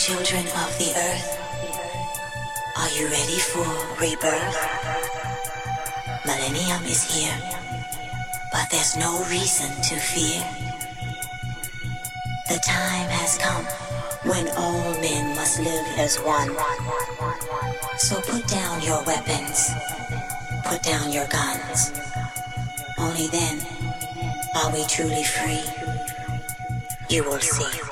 children of the earth. Are you ready for rebirth? Millennium is here, but there's no reason to fear. The time has come when all men must live as one. So put down your weapons, put down your guns. Only then are we truly free. You will see.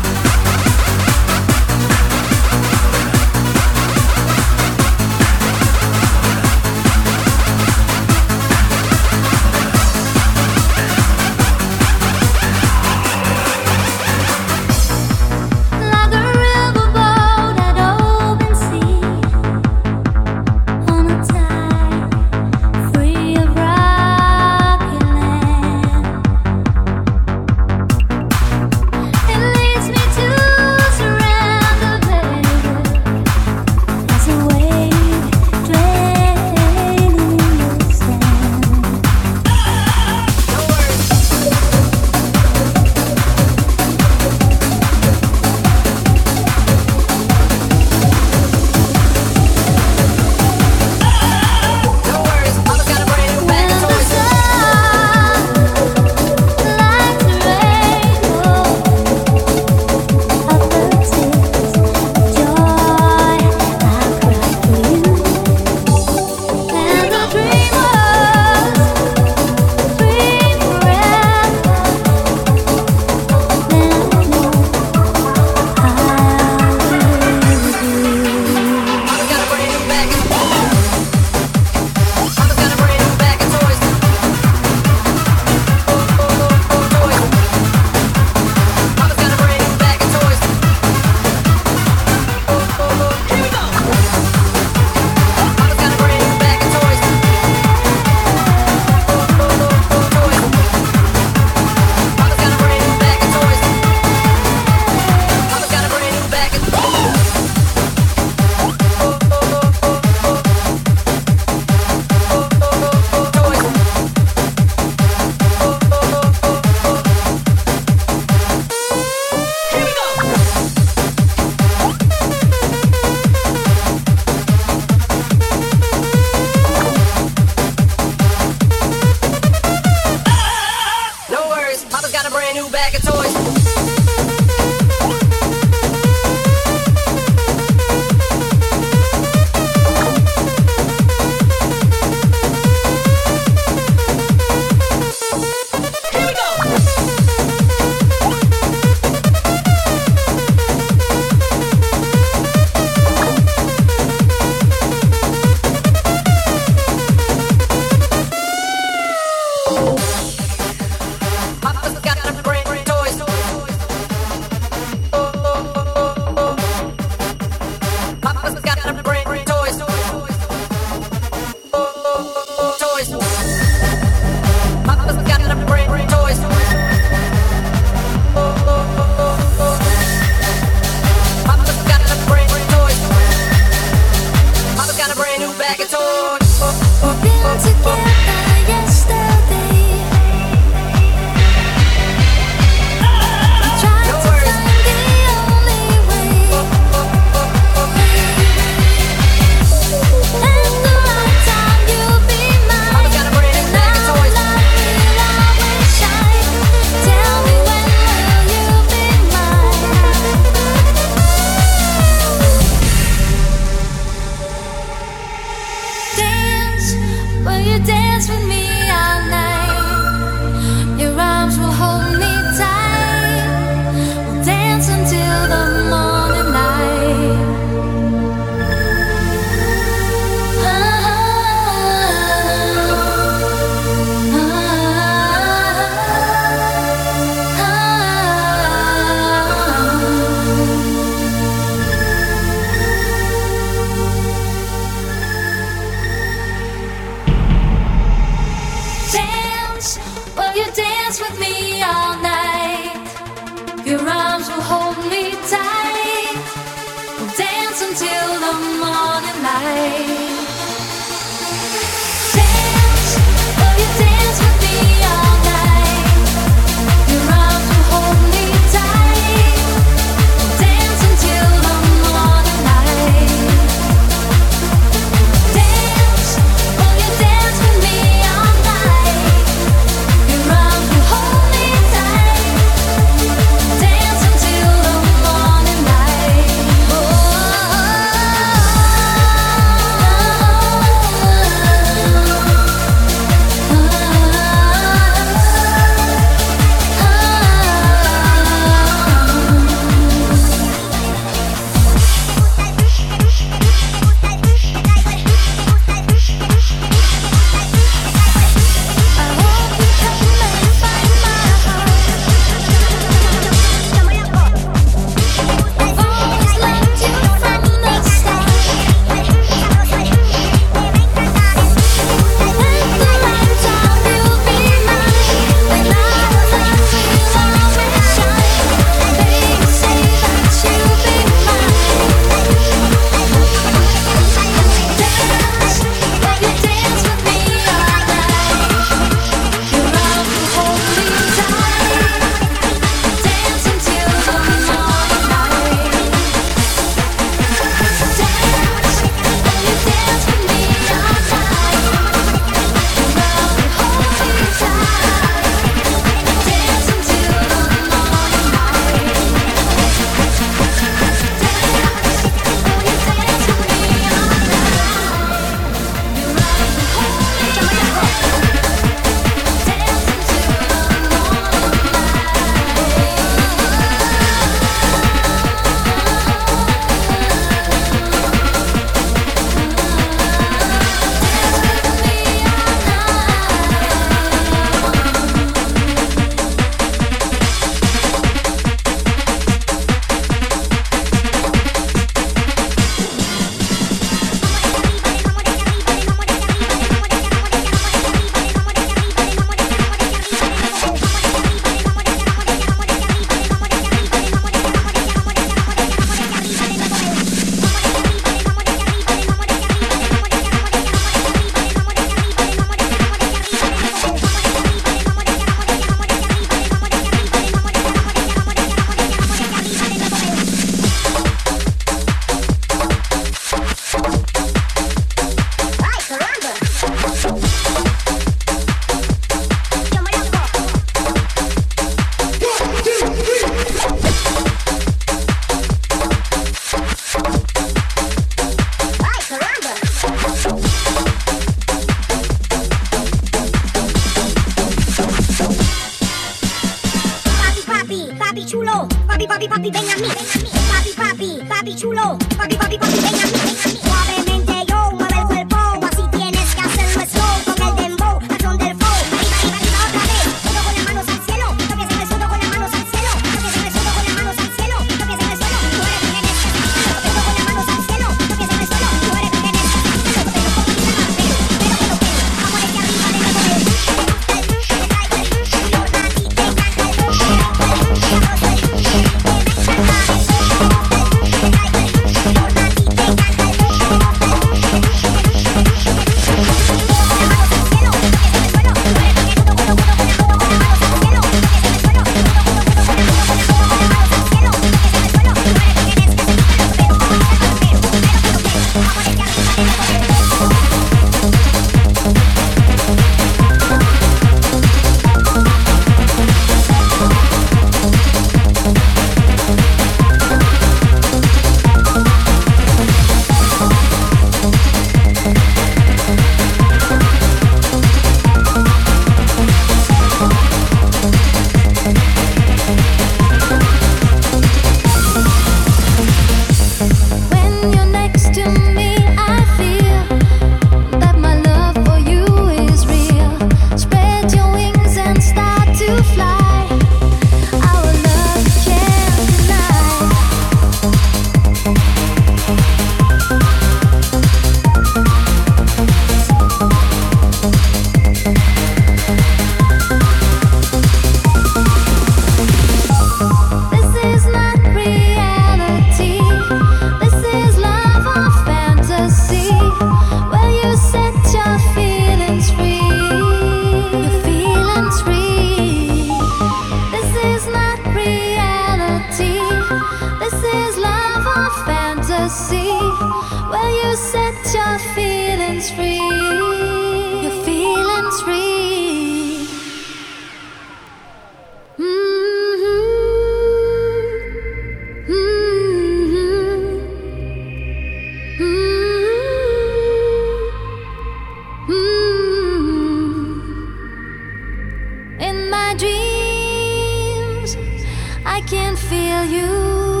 can feel you.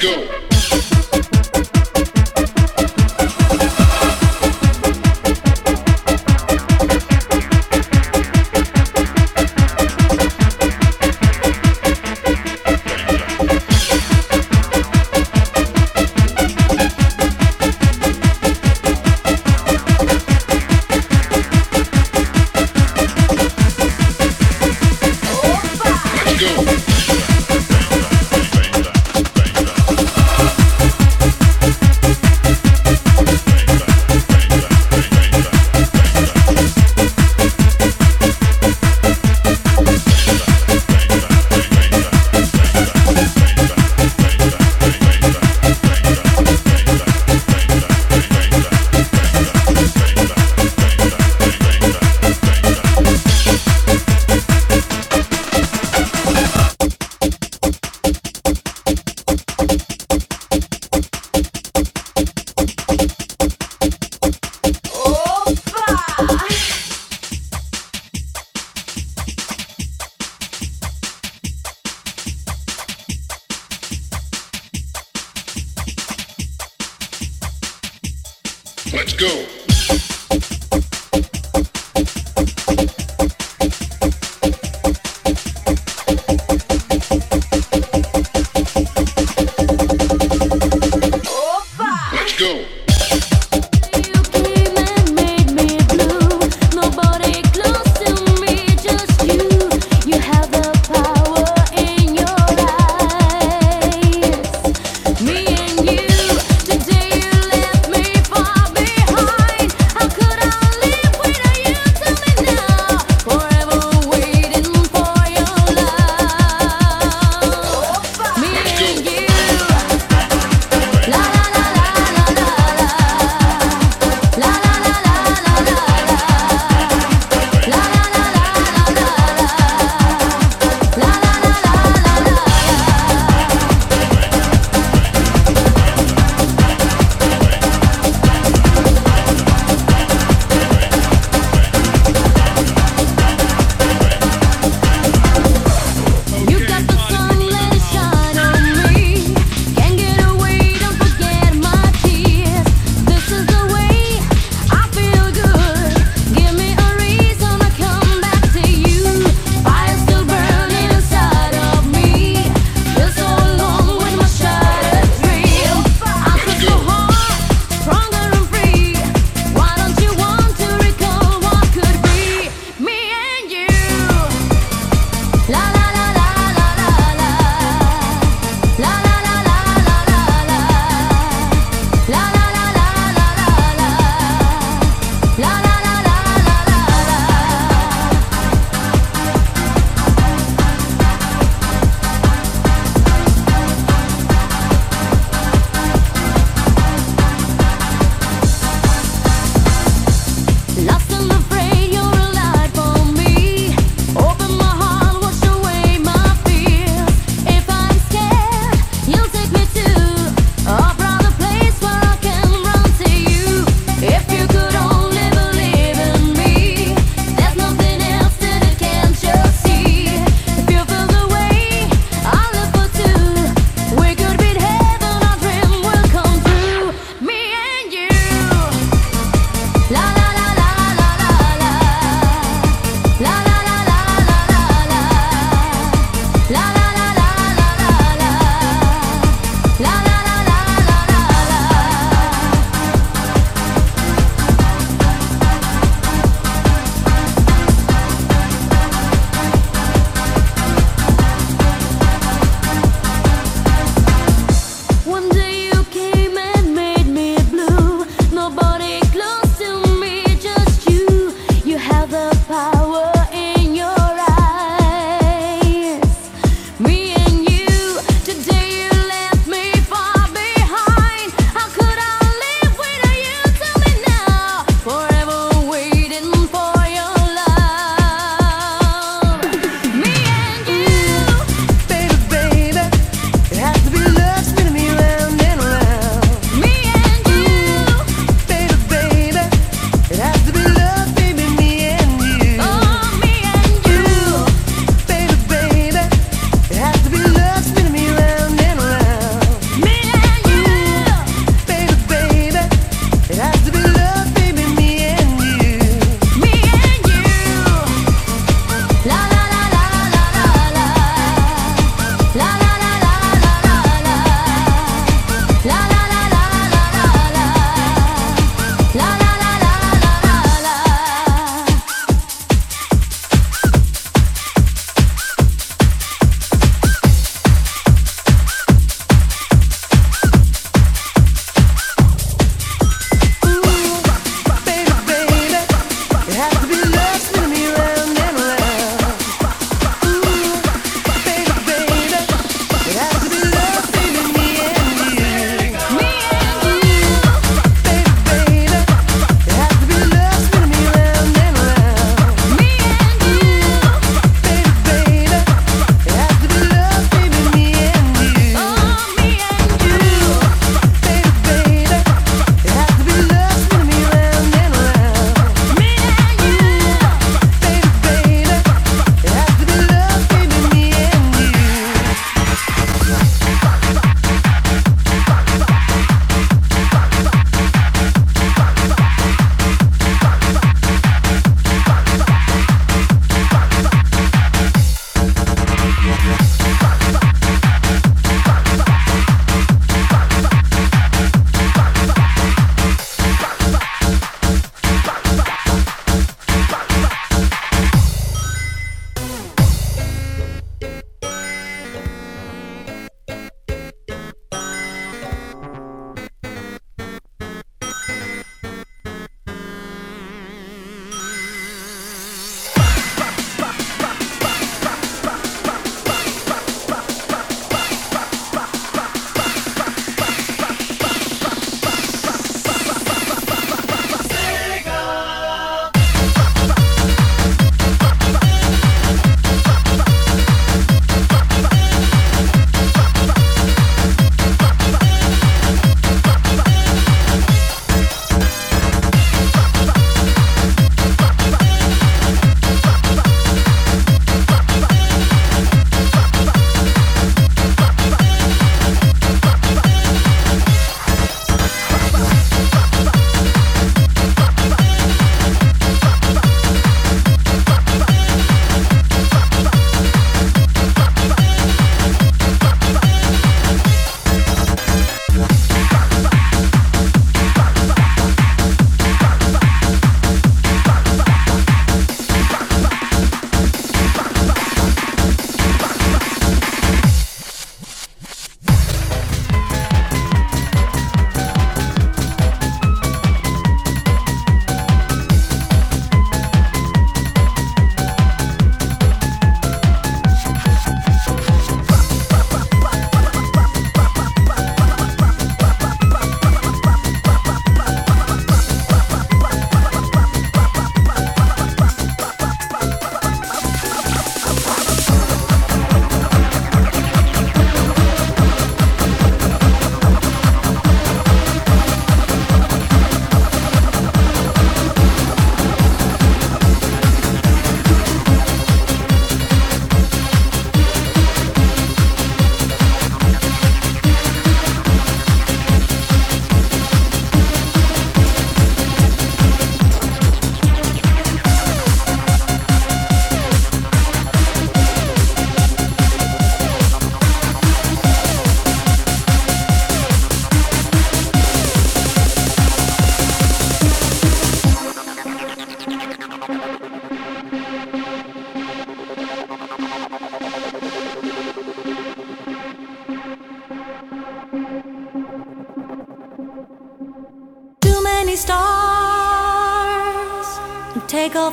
Go.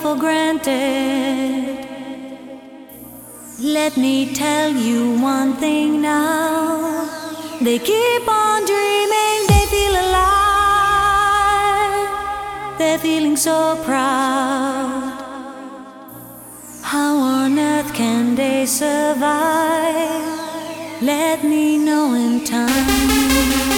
For granted. Let me tell you one thing now. They keep on dreaming, they feel alive. They're feeling so proud. How on earth can they survive? Let me know in time.